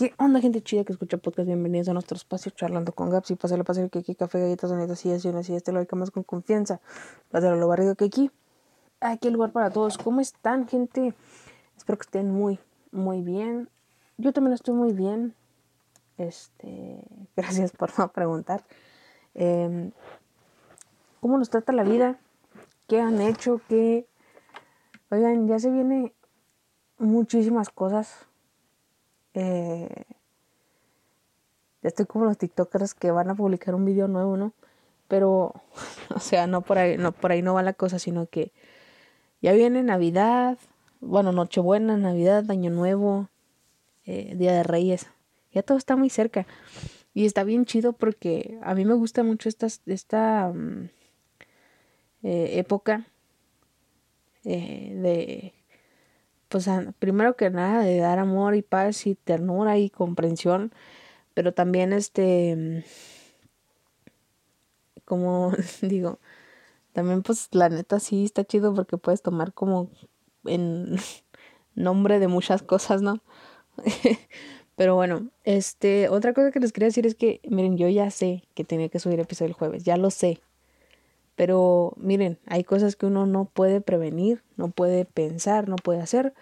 ¿Qué onda, gente chida que escucha podcast? Bienvenidos a nuestro espacio charlando con Gaps y pásale, pásale que aquí café, galletas, donetas, y así, así, este lo más con confianza. Pásale lo barrido que aquí. Aquí el lugar para todos. ¿Cómo están, gente? Espero que estén muy, muy bien. Yo también estoy muy bien. Este, gracias por no preguntar. Em, ¿Cómo nos trata la vida? ¿Qué han hecho? ¿Qué? Oigan, ya se viene muchísimas cosas eh, ya estoy como los TikTokers que van a publicar un video nuevo, ¿no? Pero, o sea, no por ahí, no por ahí no va la cosa, sino que ya viene Navidad, bueno, Nochebuena, Navidad, Año Nuevo, eh, Día de Reyes. Ya todo está muy cerca. Y está bien chido porque a mí me gusta mucho esta, esta mm, eh, época de pues primero que nada de dar amor y paz y ternura y comprensión, pero también este, como digo, también pues la neta sí está chido porque puedes tomar como en nombre de muchas cosas, ¿no? Pero bueno, este, otra cosa que les quería decir es que, miren, yo ya sé que tenía que subir episodio el jueves, ya lo sé. Pero miren, hay cosas que uno no puede prevenir, no puede pensar, no puede hacer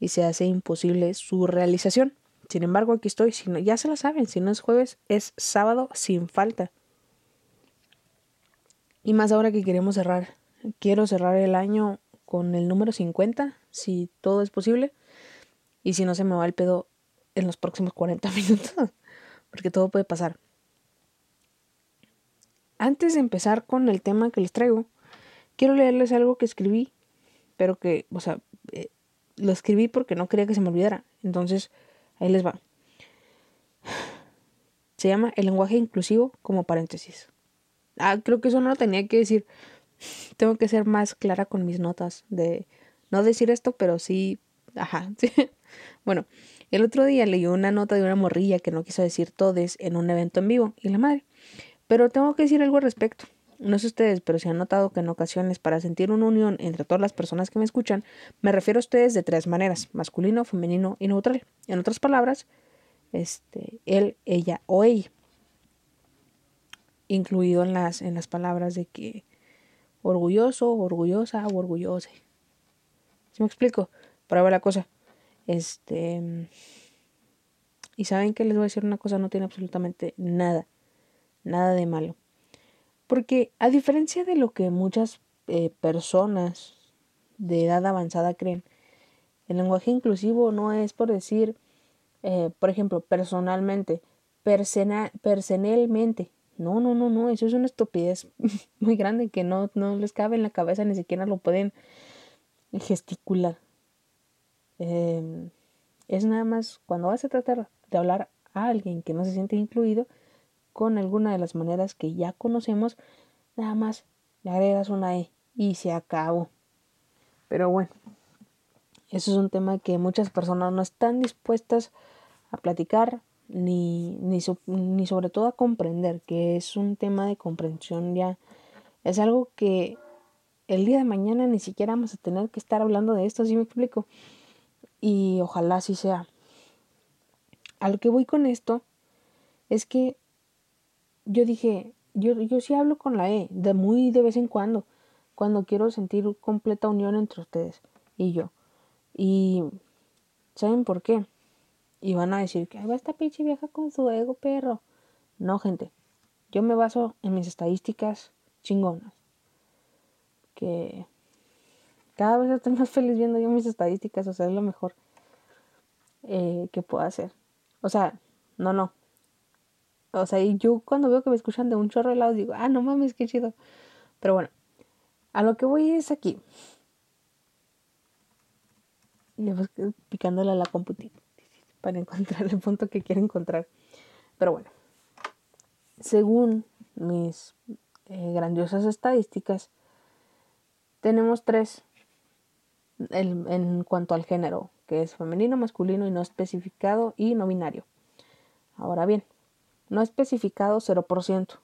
y se hace imposible su realización. Sin embargo, aquí estoy. Ya se lo saben, si no es jueves, es sábado sin falta. Y más ahora que queremos cerrar. Quiero cerrar el año con el número 50, si todo es posible. Y si no se me va el pedo en los próximos 40 minutos. Porque todo puede pasar. Antes de empezar con el tema que les traigo, quiero leerles algo que escribí, pero que, o sea, eh, lo escribí porque no quería que se me olvidara. Entonces, ahí les va. Se llama el lenguaje inclusivo como paréntesis. Ah, creo que eso no lo tenía que decir. Tengo que ser más clara con mis notas de no decir esto, pero sí, ajá. Bueno, el otro día leí una nota de una morrilla que no quiso decir todes en un evento en vivo y la madre pero tengo que decir algo al respecto. No sé ustedes, pero si han notado que en ocasiones para sentir una unión entre todas las personas que me escuchan, me refiero a ustedes de tres maneras, masculino, femenino y neutral. En otras palabras, este, él, ella o ella. Incluido en las, en las palabras de que orgulloso, orgullosa o orgullose. ¿Sí me explico? Ahí va la cosa. Este. Y saben que les voy a decir una cosa, no tiene absolutamente nada nada de malo. Porque a diferencia de lo que muchas eh, personas de edad avanzada creen, el lenguaje inclusivo no es por decir, eh, por ejemplo, personalmente, personalmente. No, no, no, no, eso es una estupidez muy grande que no, no les cabe en la cabeza, ni siquiera lo pueden gesticular. Em, es nada más cuando vas a tratar de hablar a alguien que no se siente incluido, con alguna de las maneras que ya conocemos, nada más le agregas una E y se acabó. Pero bueno, eso es un tema que muchas personas no están dispuestas a platicar ni, ni, ni sobre todo a comprender, que es un tema de comprensión ya. Es algo que el día de mañana ni siquiera vamos a tener que estar hablando de esto, si me explico. Y ojalá así sea. A lo que voy con esto es que yo dije, yo, yo sí hablo con la E, de muy de vez en cuando, cuando quiero sentir completa unión entre ustedes y yo. Y ¿saben por qué? Y van a decir que ahí va esta pinche vieja con su ego, perro. No, gente. Yo me baso en mis estadísticas chingonas. Que cada vez estoy más feliz viendo yo mis estadísticas. O sea, es lo mejor eh, que puedo hacer. O sea, no, no. O sea, y yo cuando veo que me escuchan de un chorro de lado digo, ah, no mames, qué chido. Pero bueno, a lo que voy es aquí. Y picándole a la computita para encontrar el punto que quiero encontrar. Pero bueno, según mis eh, grandiosas estadísticas, tenemos tres en cuanto al género, que es femenino, masculino y no especificado y no binario. Ahora bien, no especificado 0%,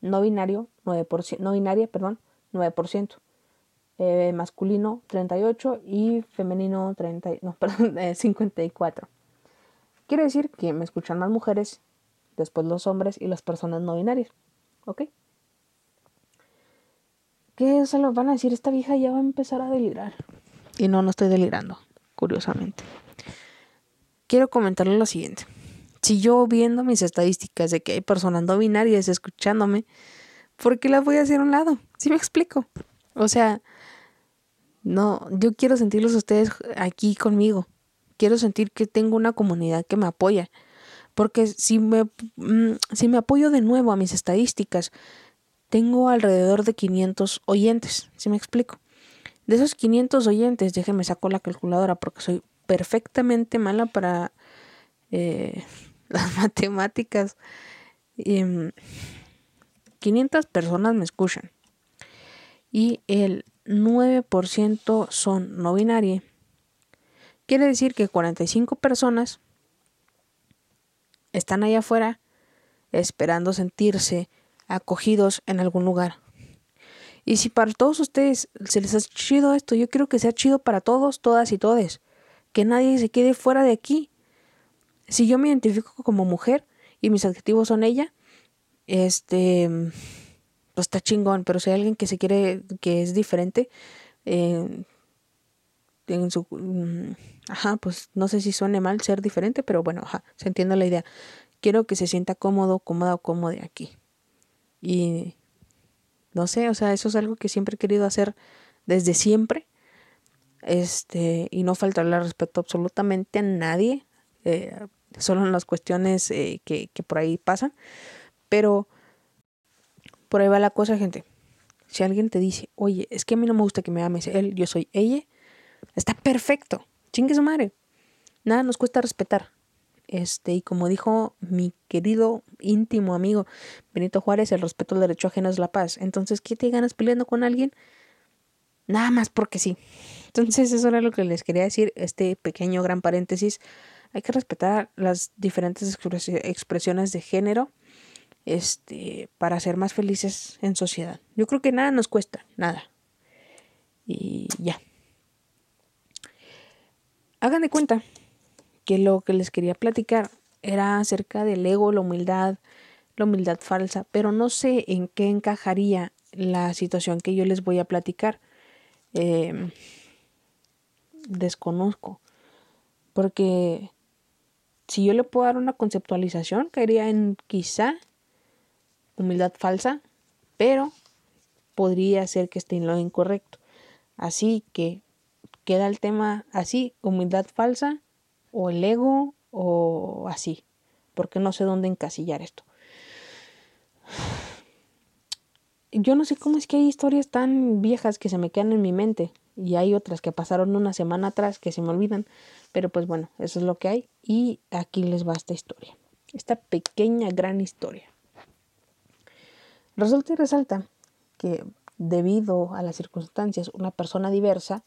no binario 9%, no binaria, perdón, 9%, eh, masculino 38 y femenino 30, no, perdón, 54. Quiere decir que me escuchan más mujeres, después los hombres y las personas no binarias. ¿Ok? ¿Qué se lo van a decir? Esta vieja ya va a empezar a delirar. Y no, no estoy delirando, curiosamente. Quiero comentarle lo siguiente. Si yo viendo mis estadísticas de que hay personas no binarias escuchándome, ¿por qué las voy a hacer a un lado? ¿Sí me explico? O sea, no, yo quiero sentirlos ustedes aquí conmigo. Quiero sentir que tengo una comunidad que me apoya. Porque si me, mm, si me apoyo de nuevo a mis estadísticas, tengo alrededor de 500 oyentes. ¿Sí me explico? De esos 500 oyentes, déjenme saco la calculadora porque soy perfectamente mala para eh, las matemáticas. 500 personas me escuchan y el 9% son no binarias. Quiere decir que 45 personas están allá afuera esperando sentirse acogidos en algún lugar. Y si para todos ustedes se les ha chido esto, yo quiero que sea chido para todos, todas y todes. Que nadie se quede fuera de aquí. Si yo me identifico como mujer y mis adjetivos son ella, este, pues está chingón. Pero si hay alguien que se quiere, que es diferente, eh, en su, mm, ajá, pues no sé si suene mal ser diferente, pero bueno, ajá, se entiende la idea. Quiero que se sienta cómodo, cómoda o cómodo aquí. Y no sé, o sea, eso es algo que siempre he querido hacer desde siempre. Este, y no faltarle respeto absolutamente a nadie, eh, solo en las cuestiones eh, que, por ahí pasan. Pero por ahí va la cosa, gente. Si alguien te dice, oye, es que a mí no me gusta que me ames él, yo soy ella, está perfecto. Chingue su madre. Nada nos cuesta respetar. Este, y como dijo mi querido íntimo amigo Benito Juárez, el respeto al derecho ajeno es la paz. Entonces, ¿qué te ganas peleando con alguien? Nada más porque sí. Entonces, eso era lo que les quería decir, este pequeño gran paréntesis. Hay que respetar las diferentes expresiones de género este, para ser más felices en sociedad. Yo creo que nada nos cuesta, nada. Y ya. Hagan de cuenta que lo que les quería platicar era acerca del ego, la humildad, la humildad falsa, pero no sé en qué encajaría la situación que yo les voy a platicar. Em, desconozco, porque si yo le puedo dar una conceptualización, caería en quizá humildad falsa, pero podría ser que esté en lo incorrecto. Así que queda el tema así, humildad falsa, o el ego o así, porque no sé dónde encasillar esto. Yo no sé cómo es que hay historias tan viejas que se me quedan en mi mente y hay otras que pasaron una semana atrás que se me olvidan, pero pues bueno, eso es lo que hay y aquí les va esta historia, esta pequeña gran historia. Resulta y resalta que debido a las circunstancias, una persona diversa,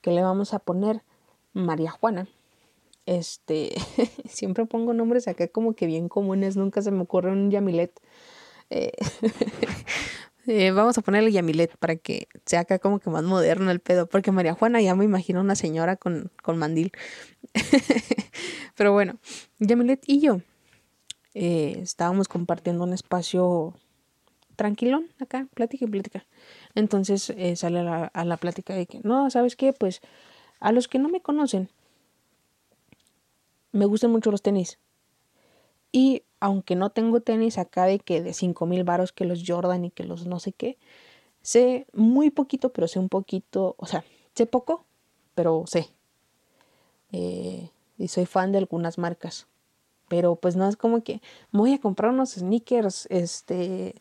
que le vamos a poner María Juana, este, siempre pongo nombres acá como que bien comunes, nunca se me ocurre un Yamilet. Eh, eh, vamos a ponerle Yamilet para que sea acá como que más moderno el pedo, porque María Juana ya me imagino una señora con, con mandil. Pero bueno, Yamilet y yo eh, estábamos compartiendo un espacio tranquilón acá, plática y plática. Entonces sale a la, a la plática de que, no, ¿sabes qué? Pues a los que no me conocen, me gustan mucho los tenis. Y aunque no tengo tenis acá de que de 5 mil varos que los Jordan y que los no sé qué, sé muy poquito, pero sé un poquito, o sea, sé poco, pero sé. Eh, y soy fan de algunas marcas. Pero pues no es como que voy a comprar unos sneakers, este,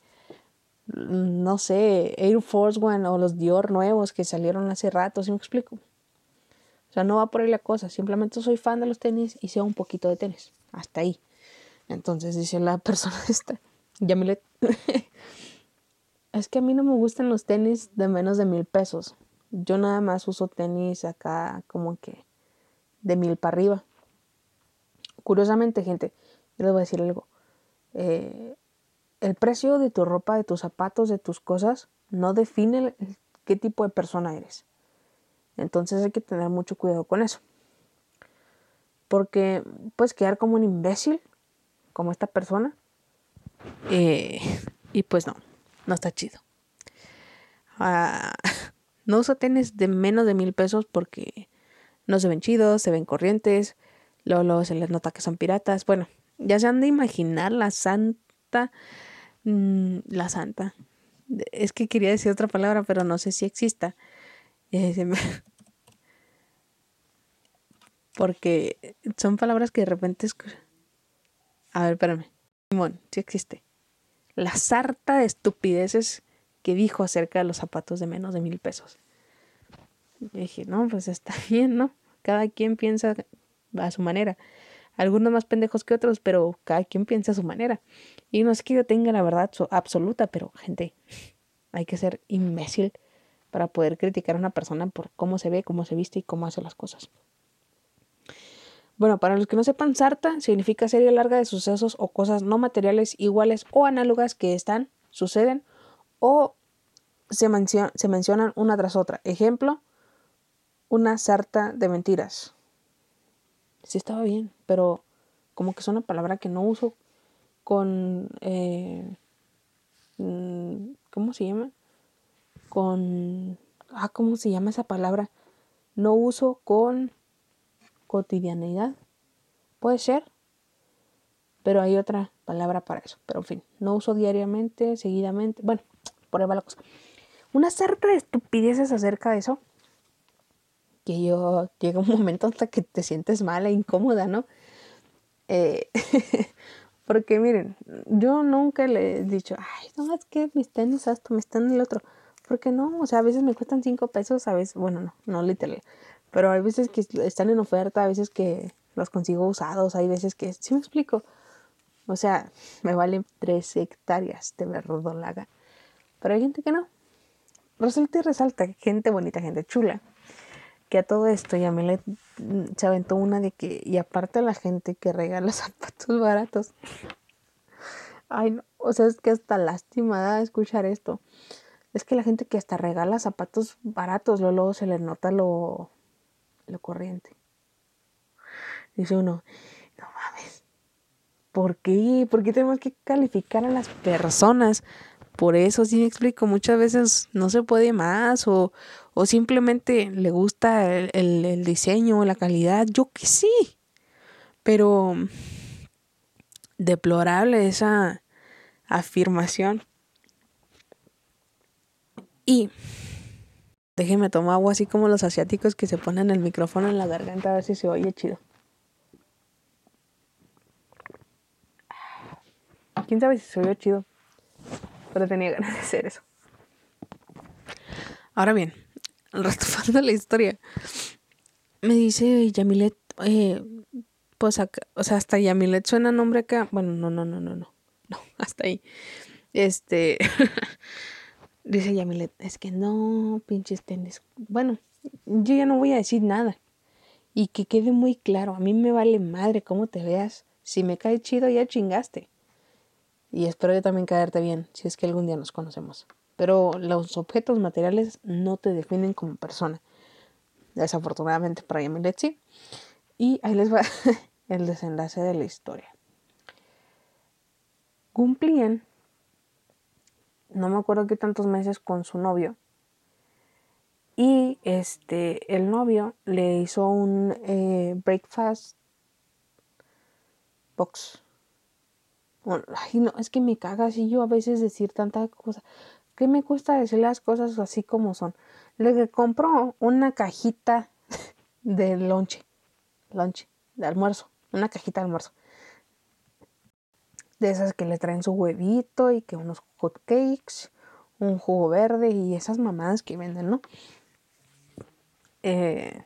no sé, Air Force One o los Dior nuevos que salieron hace rato, ¿sí me explico? O sea, no va por ahí la cosa. Simplemente soy fan de los tenis y sé un poquito de tenis. Hasta ahí. Entonces dice la persona esta, Yamilet, es que a mí no me gustan los tenis de menos de mil pesos. Yo nada más uso tenis acá como que de mil para arriba. Curiosamente, gente, yo les voy a decir algo. Eh, el precio de tu ropa, de tus zapatos, de tus cosas, no define qué tipo de persona eres. Entonces hay que tener mucho cuidado con eso. Porque puedes quedar como un imbécil, como esta persona. Eh, y pues no, no está chido. Ah, no uso tenis de menos de mil pesos porque no se ven chidos, se ven corrientes, luego, se les nota que son piratas. Bueno, ya se han de imaginar la santa, mm, la santa. Es que quería decir otra palabra, pero no sé si exista. Eh, porque son palabras que de repente... A ver, espérame. Simón, sí existe. La sarta de estupideces que dijo acerca de los zapatos de menos de mil pesos. Y dije, no, pues está bien, ¿no? Cada quien piensa a su manera. Algunos más pendejos que otros, pero cada quien piensa a su manera. Y no es que yo tenga la verdad absoluta, pero gente, hay que ser imbécil para poder criticar a una persona por cómo se ve, cómo se viste y cómo hace las cosas. Bueno, para los que no sepan, sarta significa serie larga de sucesos o cosas no materiales iguales o análogas que están, suceden o se, mencionan una tras otra. Ejemplo, una sarta de mentiras. Sí estaba bien, pero como que es una palabra que no uso con... Eh, mm, ¿Cómo se llama? Con... Ah, ¿cómo se llama esa palabra? No uso con cotidianidad. Puede ser, pero hay otra palabra para eso. Pero en fin, no uso diariamente, seguidamente. Bueno, por ahí va la cosa. Una sarta de estupideces acerca de eso que yo llega un momento hasta que te sientes mala, e incómoda, ¿no? Eh, porque miren, yo nunca le he dicho, ay, no, es que mis tenis esto, mis tenis el otro. Porque no, o sea, a veces me cuestan cinco pesos, a veces, bueno, no, no literal. Pero hay veces que están en oferta, a veces que los consigo usados, hay veces que, ¿sí me explico? O sea, me valen tres hectáreas de verdolaga. Pero hay gente que no. Resulta y resalta, gente bonita, gente chula que a todo esto ya me le se aventó una de que, y aparte la gente que regala zapatos baratos. Ay, no, o sea, es que hasta lástima escuchar esto. Es que la gente que hasta regala zapatos baratos, luego se le nota lo, lo corriente. Dice uno, no mames, ¿por qué? ¿Por qué tenemos que calificar a las personas? Por eso sí me explico, muchas veces no se puede más o, o simplemente le gusta el, el, el diseño, la calidad, yo que sí. Pero deplorable esa afirmación. Y déjenme tomar agua así como los asiáticos que se ponen el micrófono en la garganta a ver si se oye chido. ¿Quién sabe si se oye chido? Pero tenía ganas de hacer eso. Ahora bien, retomando la historia, me dice Yamilet, eh, pues acá, o sea, hasta Yamilet suena nombre acá. Bueno, no, no, no, no, no, no, hasta ahí. Este, dice Yamilet, es que no, pinches tenis. Bueno, yo ya no voy a decir nada. Y que quede muy claro, a mí me vale madre cómo te veas. Si me cae chido, ya chingaste. Y espero yo también caerte bien, si es que algún día nos conocemos pero los objetos materiales no te definen como persona. Desafortunadamente para Yamilet sí. Y ahí les va el desenlace de la historia. Cumplían, no me acuerdo qué tantos meses con su novio. Y este, el novio le hizo un eh, breakfast box. ay, no, es que me caga así yo a veces decir tanta cosa. ¿Qué me cuesta decir las cosas así como son? Le compró una cajita de lonche, lonche, de almuerzo, una cajita de almuerzo. De esas que le traen su huevito y que unos hot cakes, un jugo verde y esas mamadas que venden, ¿no? Eh,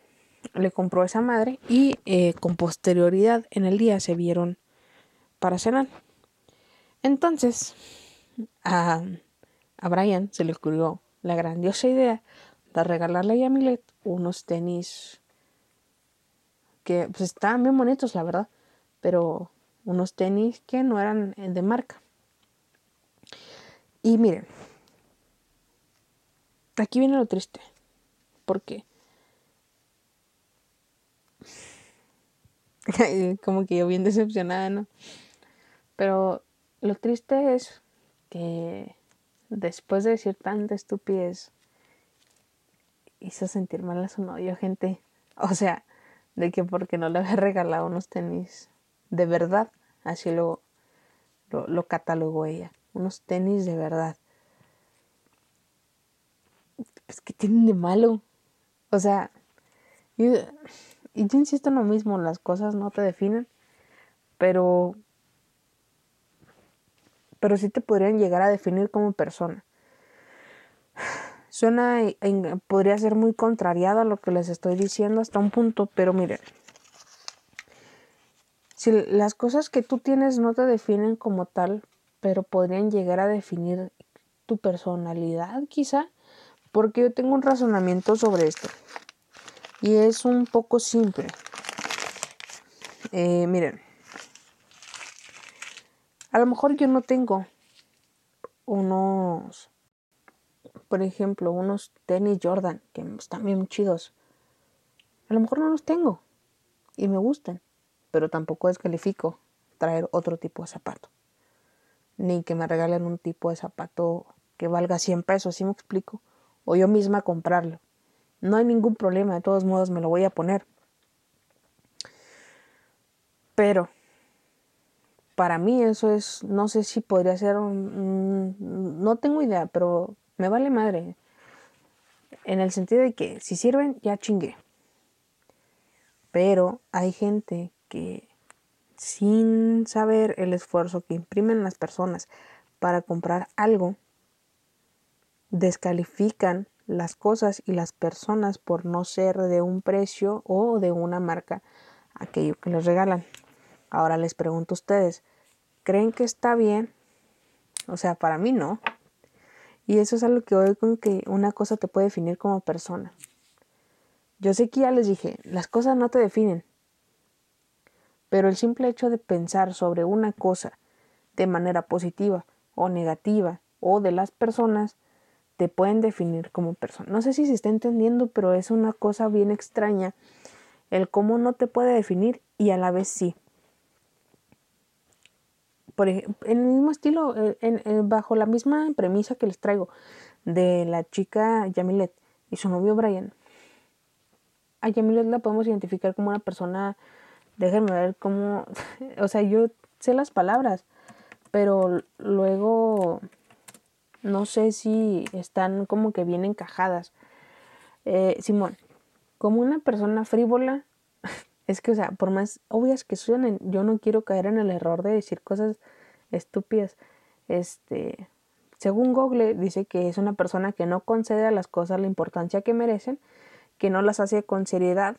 le compró esa madre y eh, con posterioridad en el día se vieron para cenar. Entonces, a a Brian se le ocurrió la grandiosa idea de regalarle a Yamilet unos tenis que pues estaban bien bonitos, la verdad, pero unos tenis que no eran de marca. Y miren, aquí viene lo triste, porque como que yo bien decepcionada, ¿no? Pero lo triste es que después de decir tanta estupidez, hizo sentir mal a su novio, gente. O sea, de que porque no le había regalado unos tenis de verdad, así lo, lo, catalogó ella, unos tenis de verdad. Pues, ¿qué tienen de malo? O sea, y yo insisto en lo mismo, las cosas no te definen, pero pero sí te podrían llegar a definir como persona. Suena, podría ser muy contrariado a lo que les estoy diciendo hasta un punto, pero miren, si las cosas que tú tienes no te definen como tal, pero podrían llegar a definir tu personalidad quizá, porque yo tengo un razonamiento sobre esto y es un poco simple. Eh, miren, a lo mejor yo no tengo unos, por ejemplo, unos tenis Jordan que están bien chidos. A lo mejor no los tengo y me gustan, pero tampoco descalifico traer otro tipo de zapato. Ni que me regalen un tipo de zapato que valga 100 pesos, ¿sí me explico? O yo misma comprarlo. No hay ningún problema, de todos modos me lo voy a poner. Pero para mí eso es, no sé si podría ser, no tengo idea, pero me vale madre. En el sentido de que si sirven, ya chingué. Pero hay gente sin saber el esfuerzo que imprimen las personas para comprar algo, descalifican las cosas y las personas por no ser de un precio o de una marca aquello que les regalan. Ahora les pregunto a ustedes, ¿creen que está bien? O sea, para mí no. Y eso es algo que hoy con que una cosa te puede definir como persona. Yo sé que ya les dije, las cosas no te definen. Pero el simple hecho de pensar sobre una cosa de manera positiva o negativa o de las personas te pueden definir como persona. No sé si se está entendiendo, pero es una cosa bien extraña el cómo no te puede definir y a la vez sí por ejemplo, en el mismo estilo, eh, en, bajo la misma premisa que les traigo de la chica Yamilet y su novio Brian. A Yamilet la podemos identificar como una persona, déjenme ver cómo, o sea, yo sé las palabras, pero luego no sé si están como que bien encajadas. Eh, Simón, como una persona frívola, es que, o sea, por más obvias que suenen, yo no quiero caer en el error de decir cosas estúpidas. Este, según Google, dice que es una persona que no concede a las cosas la importancia que merecen, que no las hace con seriedad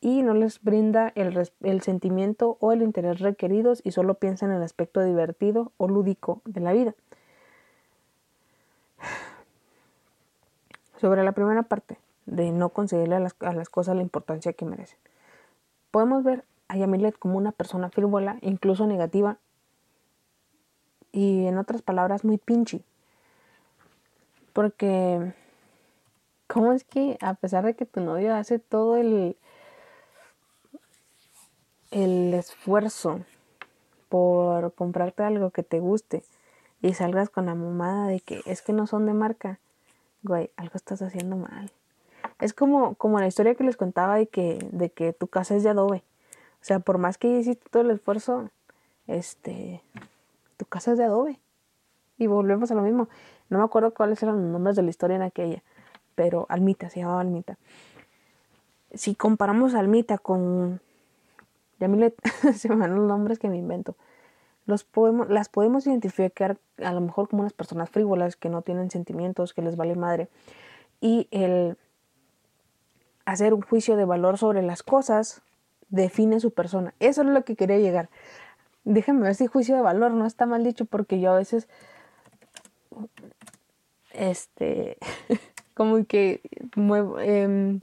y no les brinda el, el sentimiento o el interés requeridos y solo piensa en el aspecto divertido o lúdico de la vida. Sobre la primera parte, de no concederle a las, a las cosas la importancia que merecen. Podemos ver a Yamilet como una persona frívola, incluso negativa, y en otras palabras muy pinche. Porque, ¿cómo es que a pesar de que tu novio hace todo el, el esfuerzo por comprarte algo que te guste y salgas con la mamada de que es que no son de marca, güey, algo estás haciendo mal. Es como, como la historia que les contaba de que, de que tu casa es de adobe. O sea, por más que hiciste todo el esfuerzo, este, tu casa es de adobe. Y volvemos a lo mismo. No me acuerdo cuáles eran los nombres de la historia en aquella, pero Almita, se llamaba Almita. Si comparamos Almita con Yamilet, se me van los nombres que me invento. Los podemos, las podemos identificar a lo mejor como unas personas frívolas que no tienen sentimientos, que les vale madre. Y el hacer un juicio de valor sobre las cosas define su persona. Eso es lo que quería llegar. Déjenme ver si juicio de valor no está mal dicho porque yo a veces, este, como que em,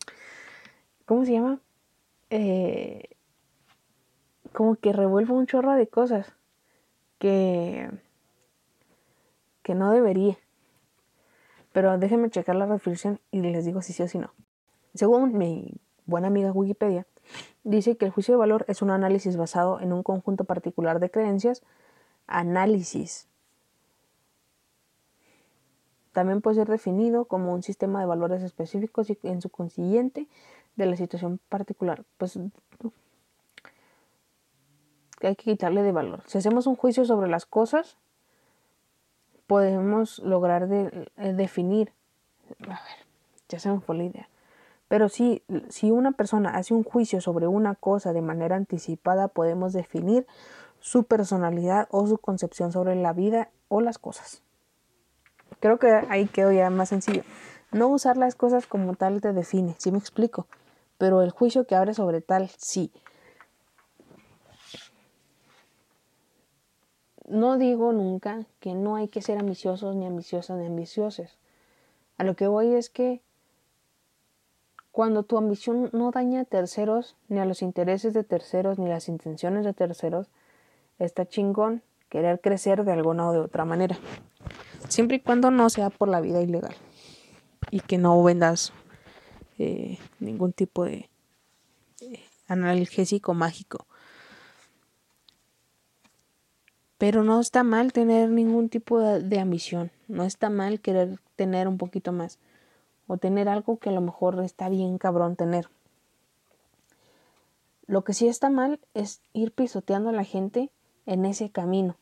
¿cómo se llama? Eh, como que revuelvo un chorro de cosas que, que no debería. Pero déjenme checar la reflexión y les digo si sí o si no. Según mi buena amiga Wikipedia, dice que el juicio de valor es un análisis basado en un conjunto particular de creencias. Análisis. También puede ser definido como un sistema de valores específicos y en su consiguiente de la situación particular. Pues hay que quitarle de valor. Si hacemos un juicio sobre las cosas, podemos lograr eh, definir. A ver, ya se me fue la idea. Pero si, si una persona hace un juicio sobre una cosa de manera anticipada, podemos definir su personalidad o su concepción sobre la vida o las cosas. Creo que ahí quedó ya más sencillo. No usar las cosas como tal te define, si me explico. Pero el juicio que abre sobre tal, sí. No digo nunca que no hay que ser ambiciosos, ni ambiciosas, ni ambiciosos. A lo que voy es que cuando tu ambición no daña a terceros, ni a los intereses de terceros, ni las intenciones de terceros, está chingón querer crecer de alguna o de otra manera. Siempre y cuando no sea por la vida ilegal. Y que no vendas eh, ningún tipo de eh, analgésico mágico. Pero no está mal tener ningún tipo de ambición. No está mal querer tener un poquito más o tener algo que a lo mejor está bien cabrón tener. Lo que sí está mal es ir pisoteando a la gente en ese camino,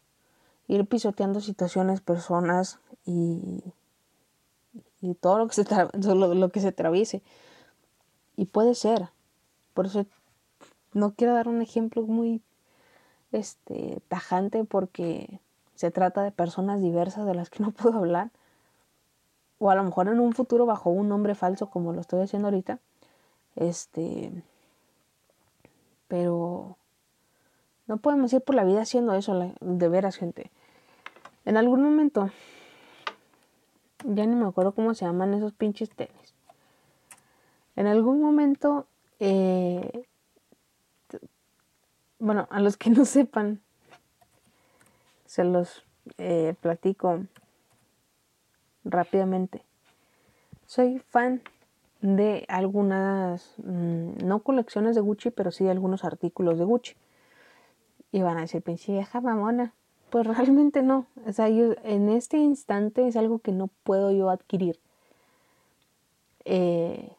ir pisoteando situaciones, personas y, y todo lo que, se lo, que se atraviese. Y puede ser. Por eso no quiero dar un ejemplo muy este, tajante porque se trata de personas diversas de las que no puedo hablar o a lo mejor en un futuro bajo un nombre falso como lo estoy haciendo ahorita. Este, pero no podemos ir por la vida haciendo eso, de veras, gente. En algún momento, ya ni me acuerdo cómo se llaman esos pinches tenis. En algún momento, eh, bueno, a los que no sepan, se los eh, platico rápidamente. Soy fan de algunas, mm, no colecciones de Gucci, pero sí de algunos artículos de Gucci. Y van a decir, pinche vieja mamona. Pues realmente no. O sea, yo, en este instante es algo que no puedo yo adquirir. Eh,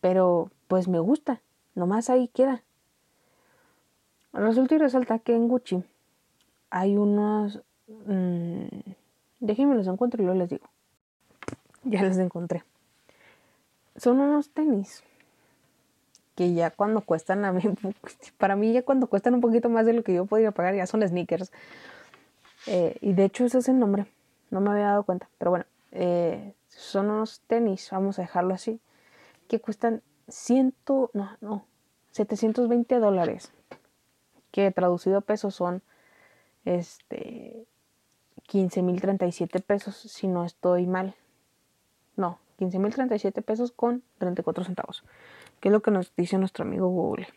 pero pues me gusta. Nomás ahí queda. Resulta y resalta que en Gucci hay unos... Mmm, déjenme los encuentro y luego les digo. Ya los encontré. Son unos tenis que ya cuando cuestan a mí, para mí ya cuando cuestan un poquito más de lo que yo podría pagar, ya son sneakers. Eh, y de hecho ese es el nombre, no me había dado cuenta, pero bueno, eh, son unos tenis, vamos a dejarlo así, que cuestan ciento, no, no, 720 dólares, que traducido a pesos son este 15.037 pesos, si no estoy mal no, 15.037 pesos con 34 centavos, que es lo que nos dice nuestro amigo Google.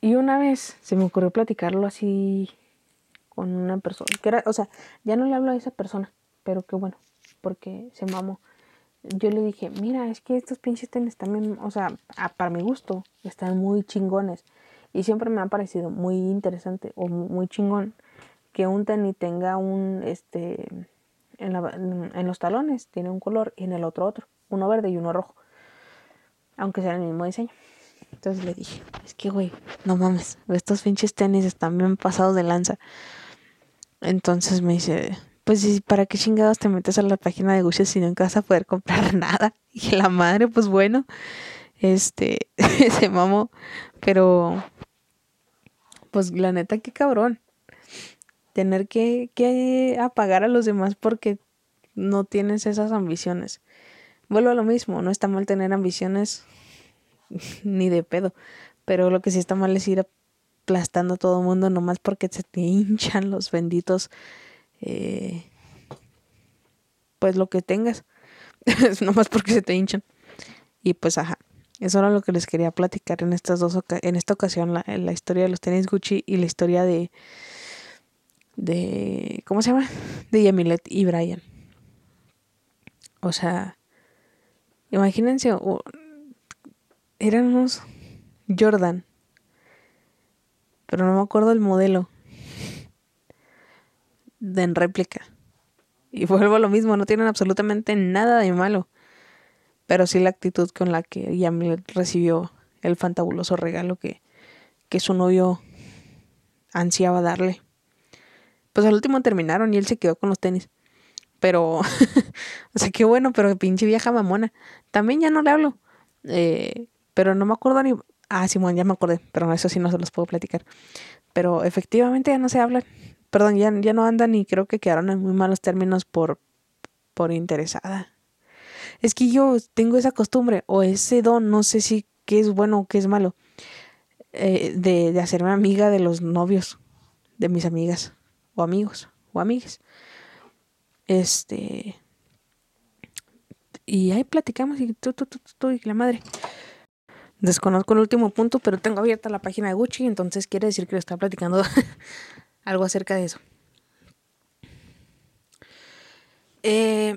Y una vez se me ocurrió platicarlo así con una persona, que era, o sea, ya no le hablo a esa persona, pero qué bueno, porque se mamó. Yo le dije, mira, es que estos pinches tenis también, o sea, para mi gusto, están muy chingones. Y siempre me ha parecido muy interesante o muy chingón que un tenis tenga un, este, en, los talones tiene un color y en el otro otro, uno verde y uno rojo, aunque sea el mismo diseño. Entonces le dije, es que güey, no mames, estos pinches tenis están bien pasados de lanza. Entonces me dice, pues ¿para qué chingados te metes a la página de Gucci si no vas a poder comprar nada? Y la madre, pues bueno, este, se mamó, pero pues la neta, qué cabrón tener que, que apagar a los demás porque no tienes esas ambiciones. Vuelvo a lo mismo, no está mal tener ambiciones ni de pedo, pero lo que sí está mal es ir aplastando a todo el mundo nomás porque se te hinchan los benditos, eh, pues lo que tengas, nomás porque se te hinchan. Y pues ajá, eso era lo que les quería platicar en estas dos en esta ocasión, la, la historia de los tenis Gucci y la historia de de ¿cómo se llama? De Yamilet y Brian. O sea, imagínense eran unos Jordan. Pero no me acuerdo el modelo. De en réplica. Y vuelvo a lo mismo, no tienen absolutamente nada de malo. Pero sí la actitud con la que Yamil recibió el fantabuloso regalo que, que su novio ansiaba darle. Pues al último terminaron y él se quedó con los tenis. Pero, o sea, qué bueno, pero pinche vieja mamona. También ya no le hablo. Eh, pero no me acuerdo ni... Ah, Simón, ya me acordé, pero eso sí no se los puedo platicar. Pero efectivamente ya no se hablan. Perdón, ya, ya no andan y creo que quedaron en muy malos términos por, por interesada. Es que yo tengo esa costumbre o ese don, no sé si qué es bueno o qué es malo, eh, de, de hacerme amiga de los novios de mis amigas o amigos o amigas. Este. Y ahí platicamos y tú, tú, tú, tú, y la madre. Desconozco el último punto, pero tengo abierta la página de Gucci, entonces quiere decir que le está platicando algo acerca de eso. Eh,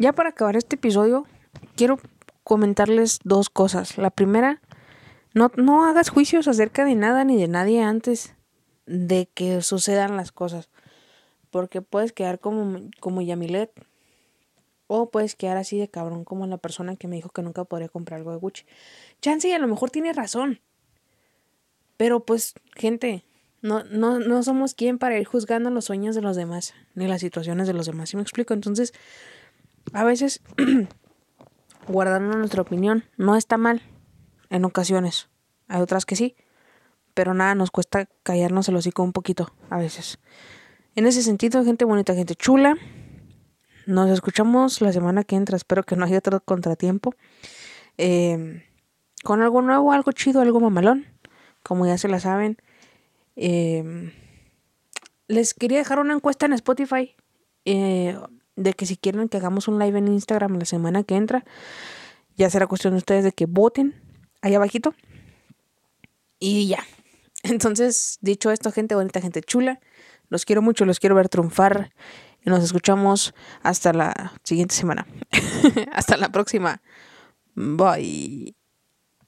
ya para acabar este episodio, quiero comentarles dos cosas. La primera, no, no hagas juicios acerca de nada ni de nadie antes de que sucedan las cosas. Porque puedes quedar como, como Yamilet. O puedes quedar así de cabrón como la persona que me dijo que nunca podría comprar algo de Gucci. Chance a lo mejor tiene razón. Pero pues, gente, no, no, no somos quien para ir juzgando los sueños de los demás, ni las situaciones de los demás. ¿Sí me explico? Entonces, a veces guardando nuestra opinión no está mal en ocasiones. Hay otras que sí. Pero nada, nos cuesta callarnos el hocico un poquito a veces. En ese sentido, gente bonita, gente chula. Nos escuchamos la semana que entra. Espero que no haya otro contratiempo. Eh, con algo nuevo, algo chido, algo mamalón. Como ya se la saben. Eh, les quería dejar una encuesta en Spotify. Eh, de que si quieren que hagamos un live en Instagram la semana que entra. Ya será cuestión de ustedes de que voten ahí abajito. Y ya. Entonces, dicho esto, gente bonita, gente chula. Los quiero mucho, los quiero ver triunfar. Y nos escuchamos hasta la siguiente semana. hasta la próxima. Bye.